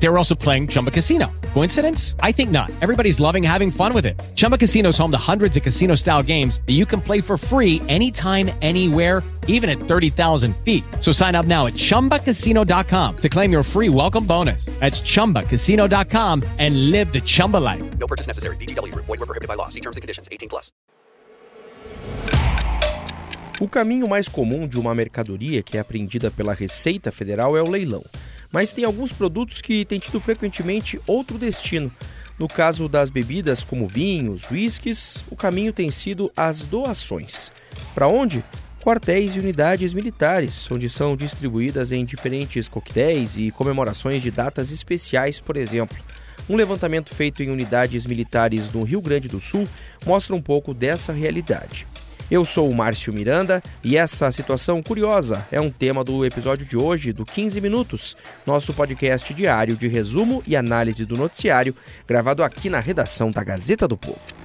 They were also playing Chumba Casino. Coincidence? I think not. Everybody's loving having fun with it. Chumba Casino is home to hundreds of casino style games that you can play for free anytime, anywhere, even at 30,000 feet. So sign up now at chumbacasino.com to claim your free welcome bonus. That's chumbacasino.com and live the Chumba life. No purchase necessary. VGW Group. Void were prohibited by law. See terms and conditions. 18 plus. O caminho mais comum de uma mercadoria que é apreendida pela Receita Federal é o leilão. Mas tem alguns produtos que têm tido frequentemente outro destino. No caso das bebidas como vinhos, whiskies, o caminho tem sido as doações. Para onde? Quartéis e unidades militares, onde são distribuídas em diferentes coquetéis e comemorações de datas especiais, por exemplo. Um levantamento feito em unidades militares no Rio Grande do Sul mostra um pouco dessa realidade. Eu sou o Márcio Miranda e essa situação curiosa é um tema do episódio de hoje do 15 Minutos, nosso podcast diário de resumo e análise do noticiário, gravado aqui na redação da Gazeta do Povo.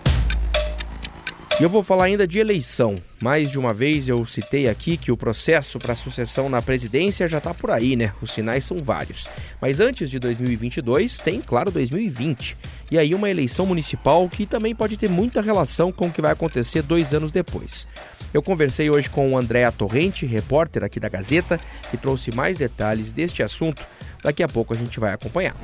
E eu vou falar ainda de eleição. Mais de uma vez eu citei aqui que o processo para sucessão na presidência já está por aí, né? Os sinais são vários. Mas antes de 2022, tem, claro, 2020. E aí uma eleição municipal que também pode ter muita relação com o que vai acontecer dois anos depois. Eu conversei hoje com o Andréa Torrente, repórter aqui da Gazeta, que trouxe mais detalhes deste assunto. Daqui a pouco a gente vai acompanhar.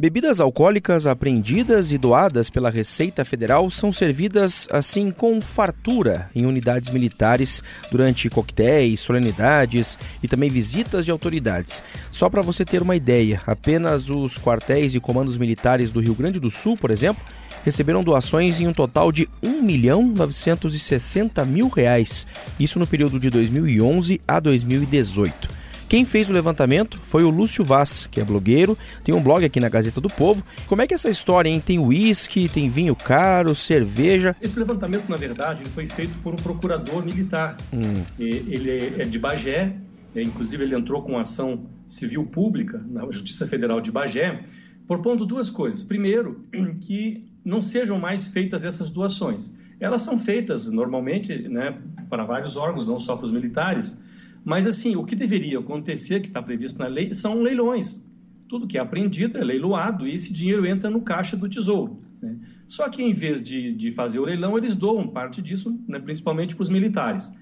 Bebidas alcoólicas apreendidas e doadas pela Receita Federal são servidas assim com fartura em unidades militares durante coquetéis, solenidades e também visitas de autoridades. Só para você ter uma ideia, apenas os quartéis e comandos militares do Rio Grande do Sul, por exemplo, receberam doações em um total de 1 milhão 960 mil reais. Isso no período de 2011 a 2018. Quem fez o levantamento foi o Lúcio Vaz, que é blogueiro, tem um blog aqui na Gazeta do Povo. Como é que é essa história, hein? Tem uísque, tem vinho caro, cerveja. Esse levantamento, na verdade, ele foi feito por um procurador militar. Hum. Ele é de Bagé, inclusive ele entrou com ação civil pública na Justiça Federal de Bagé, propondo duas coisas. Primeiro, que não sejam mais feitas essas doações. Elas são feitas normalmente né, para vários órgãos, não só para os militares, mas, assim, o que deveria acontecer, que está previsto na lei, são leilões. Tudo que é apreendido é leiloado e esse dinheiro entra no caixa do tesouro. Né? Só que, em vez de, de fazer o leilão, eles doam parte disso, né, principalmente para os militares.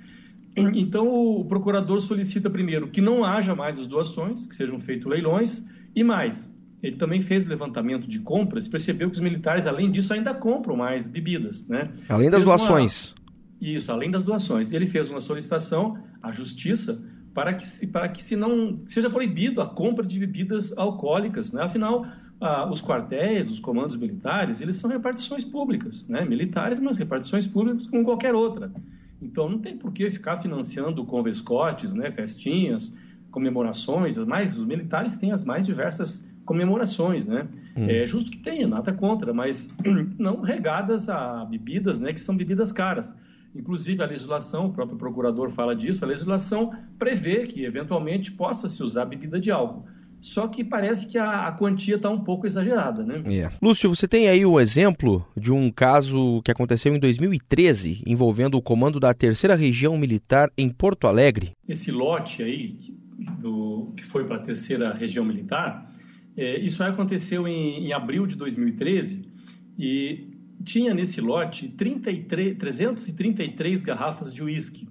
Então, o procurador solicita primeiro que não haja mais as doações, que sejam feitos leilões, e mais, ele também fez levantamento de compras e percebeu que os militares, além disso, ainda compram mais bebidas. Né? Além das fez doações. Isso, além das doações. Ele fez uma solicitação à Justiça para que, se, para que se não seja proibido a compra de bebidas alcoólicas. Né? Afinal, ah, os quartéis, os comandos militares, eles são repartições públicas, né? militares, mas repartições públicas como qualquer outra. Então, não tem por que ficar financiando convescotes, né? festinhas, comemorações, mas os militares têm as mais diversas comemorações, né? Hum. É justo que tenha, nada contra, mas não regadas a bebidas, né, que são bebidas caras. Inclusive, a legislação, o próprio procurador fala disso, a legislação prevê que, eventualmente, possa se usar bebida de álcool. Só que parece que a, a quantia está um pouco exagerada, né? Yeah. É. Lúcio, você tem aí o exemplo de um caso que aconteceu em 2013, envolvendo o comando da Terceira Região Militar em Porto Alegre? Esse lote aí, do, que foi para a Terceira Região Militar, é, isso aí aconteceu em, em abril de 2013 e tinha nesse lote 33, 333 garrafas de uísque.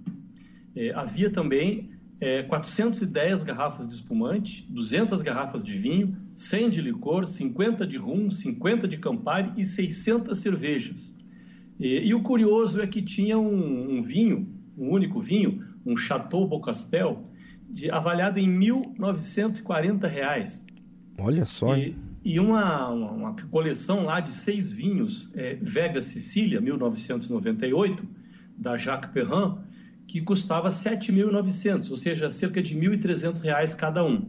É, havia também é, 410 garrafas de espumante, 200 garrafas de vinho, 100 de licor, 50 de rum, 50 de Campari e 600 cervejas. E, e o curioso é que tinha um, um, vinho, um único vinho, um Chateau Bocastel, de, avaliado em R$ 1.940. Olha só. E, e uma, uma, uma, coleção lá de seis vinhos, é, Vega Sicília, 1998, da Jacques Perrin, que custava 7.900, ou seja, cerca de 1.300 reais cada um.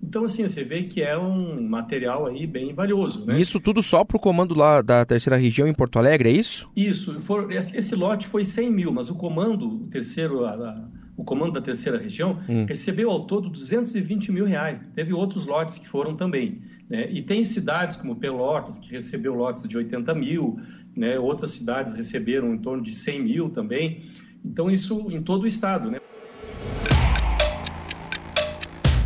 Então, assim, você vê que é um material aí bem valioso. Né? Isso tudo só para o comando lá da terceira região em Porto Alegre, é isso? Isso. For, esse, lote foi 100 mil, mas o comando, o terceiro, a, o comando da terceira região, hum. recebeu ao todo 220 mil reais. Teve outros lotes que foram também. Né? E tem cidades como Pelotas, que recebeu lotes de 80 mil, né? outras cidades receberam em torno de 100 mil também. Então, isso em todo o estado. Né?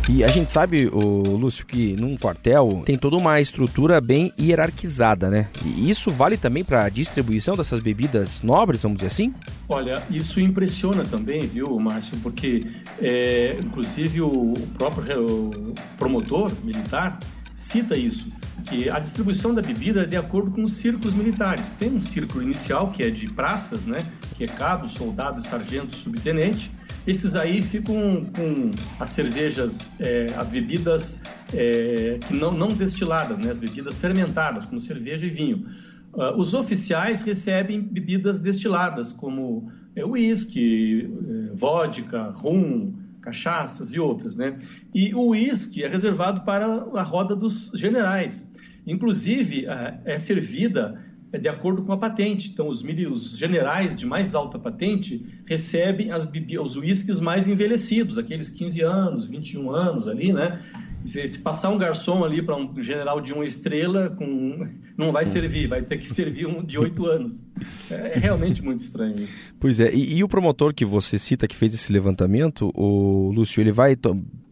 E a gente sabe, o Lúcio, que num quartel tem toda uma estrutura bem hierarquizada, né? E isso vale também para a distribuição dessas bebidas nobres, vamos dizer assim? Olha, isso impressiona também, viu, Márcio? Porque, é, inclusive, o próprio promotor militar cita isso, que a distribuição da bebida é de acordo com os círculos militares. Tem um círculo inicial, que é de praças, né? Que é cabo, soldado, sargento, subtenente esses aí ficam com as cervejas, é, as bebidas é, que não, não destiladas, né? as bebidas fermentadas, como cerveja e vinho. Uh, os oficiais recebem bebidas destiladas, como é, uísque, é, vodka, rum, cachaças e outras. Né? E o uísque é reservado para a roda dos generais. Inclusive, é servida é de acordo com a patente. Então, os, os generais de mais alta patente recebem as, os uísques mais envelhecidos, aqueles 15 anos, 21 anos ali, né? Se, se passar um garçom ali para um general de uma estrela, com, não vai servir, vai ter que servir um de oito anos. É, é realmente muito estranho isso. Pois é, e, e, o promotor que você cita que fez esse levantamento, o Lúcio, ele vai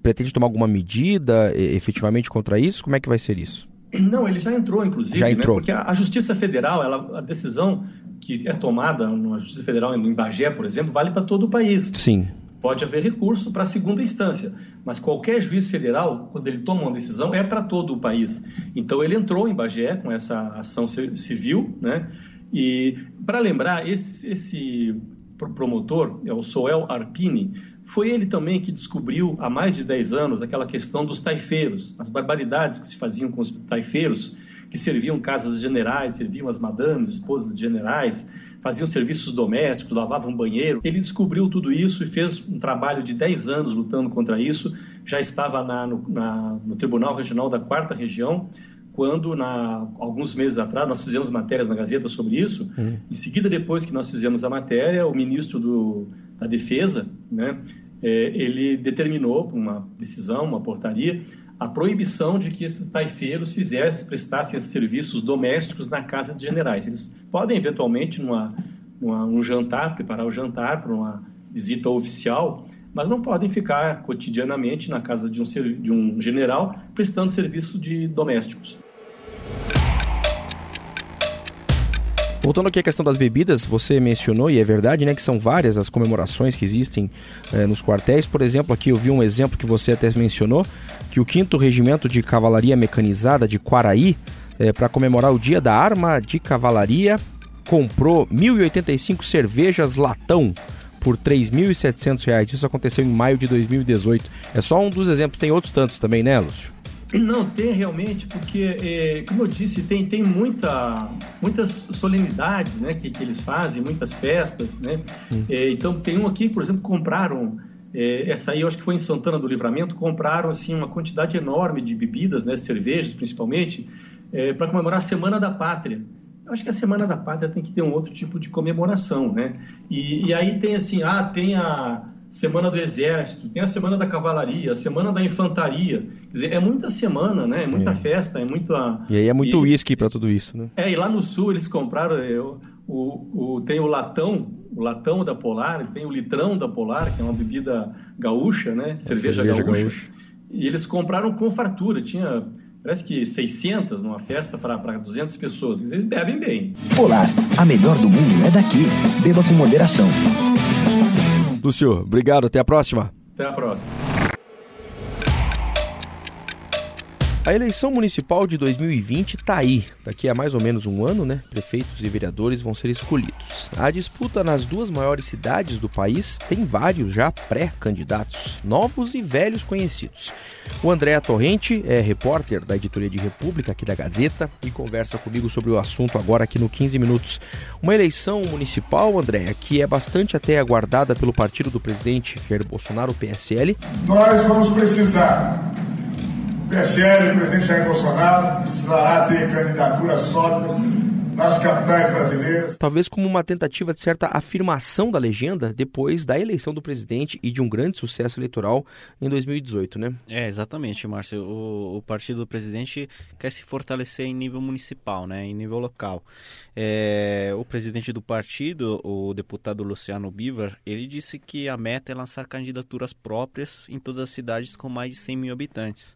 pretende tomar alguma medida efetivamente contra isso? Como é que vai ser isso? Não, ele já entrou, inclusive, já né? entrou. Né? porque a, Justiça Federal, ela, a decisão que é tomada na Justiça Federal em Bagé, por exemplo, vale para todo o país. Sim. Pode haver recurso para a segunda instância, mas qualquer juiz federal, quando ele toma uma decisão, é para todo o país. Então ele entrou em Bagé com essa ação civil, né? E para lembrar, esse, esse promotor, é o Soel Arpini, foi ele também que descobriu há mais de 10 anos aquela questão dos taifeiros, as barbaridades que se faziam com os taifeiros, que serviam casas de generais, serviam as madames, esposas de generais, faziam serviços domésticos, lavavam banheiro. Ele descobriu tudo isso e fez um trabalho de 10 anos lutando contra isso. Já estava na, no, na, no Tribunal Regional da Quarta Região, quando, na, alguns meses atrás, nós fizemos matérias na Gazeta sobre isso. Uhum. Em seguida, depois que nós fizemos a matéria, o ministro do, da Defesa, né, é, ele determinou, uma decisão, uma portaria, a proibição de que esses taifeiros fizessem, prestassem esses serviços domésticos na casa de generais. Eles podem, eventualmente, numa, numa um jantar, preparar o jantar para uma visita oficial, mas não podem ficar cotidianamente na casa de um, de um general prestando serviço de domésticos. Voltando aqui à questão das bebidas, você mencionou, e é verdade, né, que são várias as comemorações que existem eh, nos quartéis. Por exemplo, aqui eu vi um exemplo que você até mencionou, que o 5 Regimento de Cavalaria Mecanizada de Quaraí, eh, para comemorar o Dia da Arma de Cavalaria, comprou 1.085 cervejas latão por R$ 3.700. Isso aconteceu em maio de 2018. É só um dos exemplos, tem outros tantos também, né, Lúcio? Não, tem realmente, porque, é, como eu disse, tem, tem muita, muitas solenidades né, que, que eles fazem, muitas festas. Né? É, então, tem um aqui, por exemplo, compraram, é, essa aí eu acho que foi em Santana do Livramento, compraram assim, uma quantidade enorme de bebidas, né, cervejas principalmente, é, para comemorar a Semana da Pátria. Eu acho que a Semana da Pátria tem que ter um outro tipo de comemoração, né? E, e aí tem assim, ah, tem a Semana do Exército, tem a Semana da Cavalaria, a Semana da Infantaria. Quer dizer, é muita semana, né? É muita é. festa, é muita. E aí é muito uísque para tudo isso, né? É, e lá no sul eles compraram. Eu, é, o, o, tem o latão, o latão da Polar, tem o litrão da Polar, que é uma bebida gaúcha, né? Cerveja, cerveja gaúcha. gaúcha. E eles compraram com fartura, tinha parece que 600 numa festa para 200 pessoas. Eles bebem bem. Polar, a melhor do mundo é daqui. Beba com moderação. Lúcio, obrigado. Até a próxima. Até a próxima. A eleição municipal de 2020 está aí. Daqui a mais ou menos um ano, né? Prefeitos e vereadores vão ser escolhidos. A disputa nas duas maiores cidades do país tem vários já pré-candidatos, novos e velhos conhecidos. O André Torrente é repórter da editoria de República aqui da Gazeta e conversa comigo sobre o assunto agora aqui no 15 Minutos. Uma eleição municipal, André, que é bastante até aguardada pelo partido do presidente Jair Bolsonaro, o PSL. Nós vamos precisar o PSL, o presidente Jair Bolsonaro, precisará ter candidaturas sólidas nas capitais brasileiras. Talvez como uma tentativa de certa afirmação da legenda depois da eleição do presidente e de um grande sucesso eleitoral em 2018, né? É, exatamente, Márcio. O, o partido do presidente quer se fortalecer em nível municipal, né, em nível local. É, o presidente do partido, o deputado Luciano Bivar, ele disse que a meta é lançar candidaturas próprias em todas as cidades com mais de 100 mil habitantes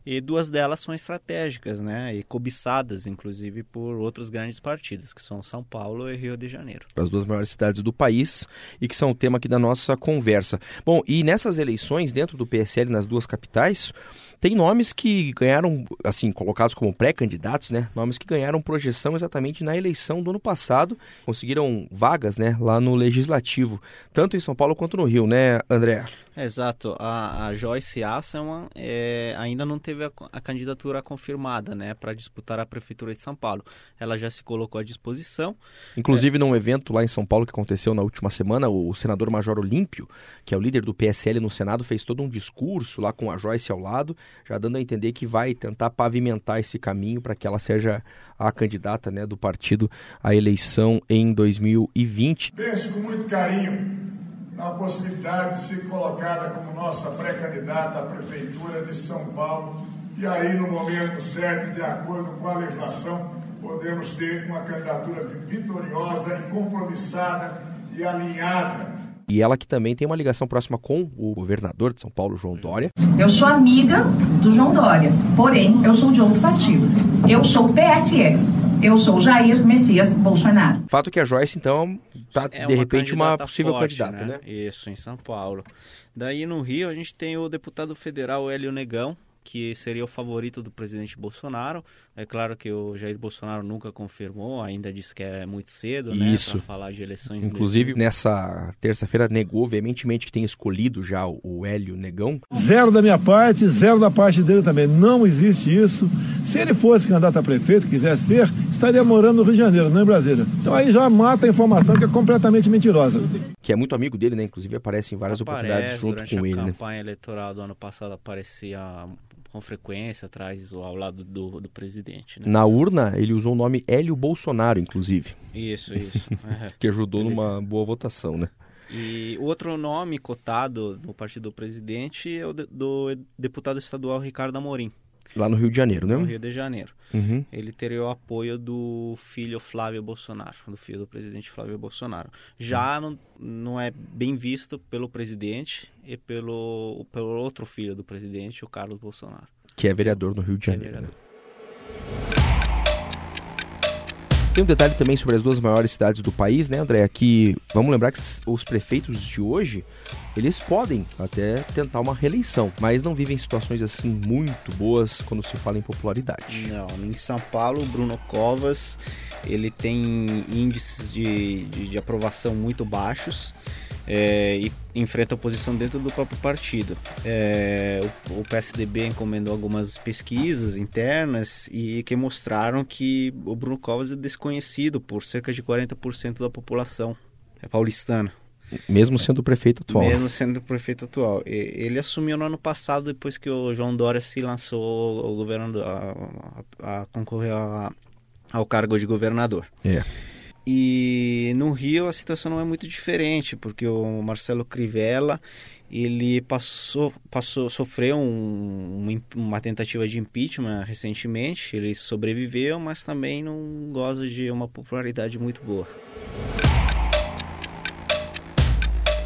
e duas delas são estratégicas, né, e cobiçadas, inclusive, por outros grandes partidos, que são São Paulo e Rio de Janeiro. As duas maiores cidades do país e que são o tema aqui da nossa conversa. Bom, e nessas eleições, dentro do PSL, nas duas capitais, tem nomes que ganharam, assim, colocados como pré-candidatos, né, nomes que ganharam projeção exatamente na eleição do ano passado, conseguiram vagas, né, lá no Legislativo, tanto em São Paulo quanto no Rio, né, André? Exato. A, a Joyce Asselman é, ainda não teve a, a candidatura confirmada, né, para disputar a prefeitura de São Paulo. Ela já se colocou à disposição. Inclusive, é... num evento lá em São Paulo que aconteceu na última semana, o senador Major Olímpio, que é o líder do PSL no Senado, fez todo um discurso lá com a Joyce ao lado, já dando a entender que vai tentar pavimentar esse caminho para que ela seja a candidata né, do partido à eleição em 2020. Penso com muito carinho na possibilidade de ser colocada como nossa pré-candidata à Prefeitura de São Paulo. E aí, no momento certo, de acordo com a legislação, podemos ter uma candidatura vitoriosa e compromissada e alinhada e ela que também tem uma ligação próxima com o governador de São Paulo, João Dória. Eu sou amiga do João Dória, porém eu sou de outro partido. Eu sou PSL. Eu sou Jair Messias Bolsonaro. Fato que a Joyce, então, tá é de repente uma possível forte, candidata, né? né? Isso, em São Paulo. Daí no Rio a gente tem o deputado federal Hélio Negão, que seria o favorito do presidente Bolsonaro. É claro que o Jair Bolsonaro nunca confirmou, ainda disse que é muito cedo, né, Isso. para falar de eleições. Inclusive, nessa terça-feira negou veementemente que tem escolhido já o Hélio Negão. Zero da minha parte, zero da parte dele também. Não existe isso. Se ele fosse candidato a prefeito, quisesse ser, estaria morando no Rio de Janeiro, não em Brasília. Então aí já mata a informação que é completamente mentirosa. Que é muito amigo dele, né? Inclusive aparece em várias aparece, oportunidades junto com ele. Na né? campanha eleitoral do ano passado aparecia com frequência atrás ou ao lado do, do presidente. Né? Na urna, ele usou o nome Hélio Bolsonaro, inclusive. Isso, isso. É. que ajudou ele... numa boa votação, né? E outro nome cotado no partido do presidente é o de, do deputado estadual Ricardo Amorim. Lá no Rio de Janeiro, né? No Rio de Janeiro. Uhum. Ele teria o apoio do filho Flávio Bolsonaro, do filho do presidente Flávio Bolsonaro. Já uhum. não, não é bem visto pelo presidente e pelo, pelo outro filho do presidente, o Carlos Bolsonaro. Que é vereador no Rio de é Janeiro. É Tem um detalhe também sobre as duas maiores cidades do país, né, André? Que vamos lembrar que os prefeitos de hoje eles podem até tentar uma reeleição, mas não vivem situações assim muito boas quando se fala em popularidade. Não, em São Paulo, Bruno Covas ele tem índices de, de, de aprovação muito baixos é, e enfrenta oposição dentro do próprio partido. É, o, o, PSDB encomendou algumas pesquisas internas e que mostraram que o Bruno Covas é desconhecido por cerca de 40% da população é paulistana. Mesmo sendo o prefeito atual. Mesmo sendo o prefeito atual. Ele assumiu no ano passado, depois que o João Dória se lançou ao governo, a, a, a concorrer a, ao cargo de governador. É. E no Rio a situação não é muito diferente, porque o Marcelo Crivella ele passou, passou sofreu um, uma tentativa de impeachment recentemente. Ele sobreviveu, mas também não goza de uma popularidade muito boa.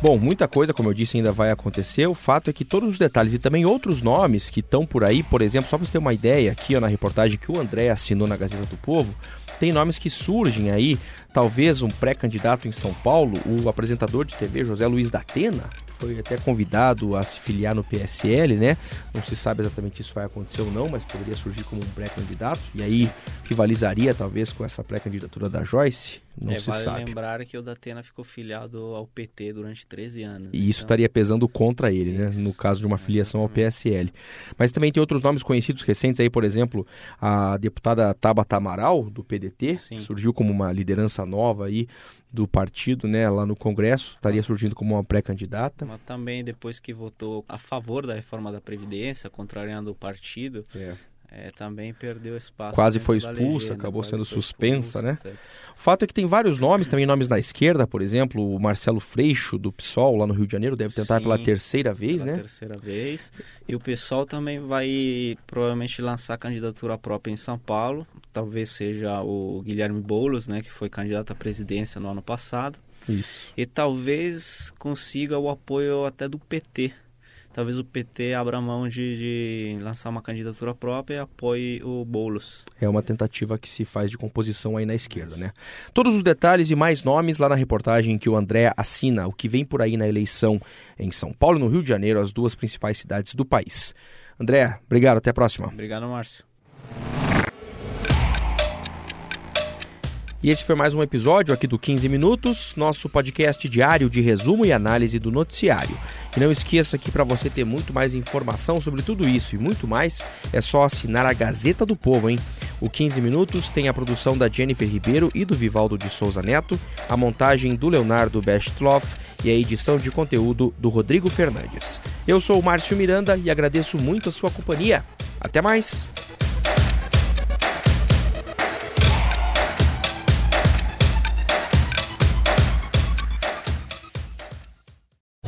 Bom, muita coisa, como eu disse, ainda vai acontecer. O fato é que todos os detalhes e também outros nomes que estão por aí, por exemplo, só para você ter uma ideia, aqui ó, na reportagem que o André assinou na Gazeta do Povo, tem nomes que surgem aí, talvez um pré-candidato em São Paulo, o apresentador de TV José Luiz da Atena, foi até convidado a se filiar no PSL, né? Não se sabe exatamente se isso vai acontecer ou não, mas poderia surgir como um pré-candidato e aí rivalizaria talvez com essa pré-candidatura da Joyce. Não é, se vale sabe. lembrar que o Datena ficou filiado ao PT durante 13 anos. E isso então... estaria pesando contra ele, né? No caso de uma filiação ao PSL. Mas também tem outros nomes conhecidos recentes aí, por exemplo, a deputada Tabata Amaral, do PDT, Sim. surgiu como uma liderança nova aí do partido, né, lá no Congresso, estaria surgindo como uma pré-candidata. Mas também depois que votou a favor da reforma da Previdência, contrariando o partido, é É, também perdeu espaço. Quase foi da expulsa, legenda, acabou sendo suspensa, né? etc. O fato é que tem vários nomes, também nomes na esquerda, por exemplo, o Marcelo Freixo, do PSOL, lá no Rio de Janeiro, deve tentar Sim, pela terceira vez, pela né? terceira vez. E o pessoal também vai provavelmente lançar candidatura própria em São Paulo. Talvez seja o Guilherme Boulos, né, que foi candidato à presidência no ano passado. Isso. E talvez consiga o apoio até do PT. Talvez o PT abra mão de, de lançar uma candidatura própria e apoie o Boulos. É uma tentativa que se faz de composição aí na esquerda, né? Todos os detalhes e mais nomes lá na reportagem que o André assina, o que vem por aí na eleição em São Paulo e no Rio de Janeiro, as duas principais cidades do país. André, obrigado, até a próxima. Obrigado, Márcio. E esse foi mais um episódio aqui do 15 Minutos, nosso podcast diário de resumo e análise do noticiário. E não esqueça que para você ter muito mais informação sobre tudo isso e muito mais, é só assinar a Gazeta do Povo, hein? O 15 Minutos tem a produção da Jennifer Ribeiro e do Vivaldo de Souza Neto, a montagem do Leonardo Bestloff e a edição de conteúdo do Rodrigo Fernandes. Eu sou o Márcio Miranda e agradeço muito a sua companhia. Até mais!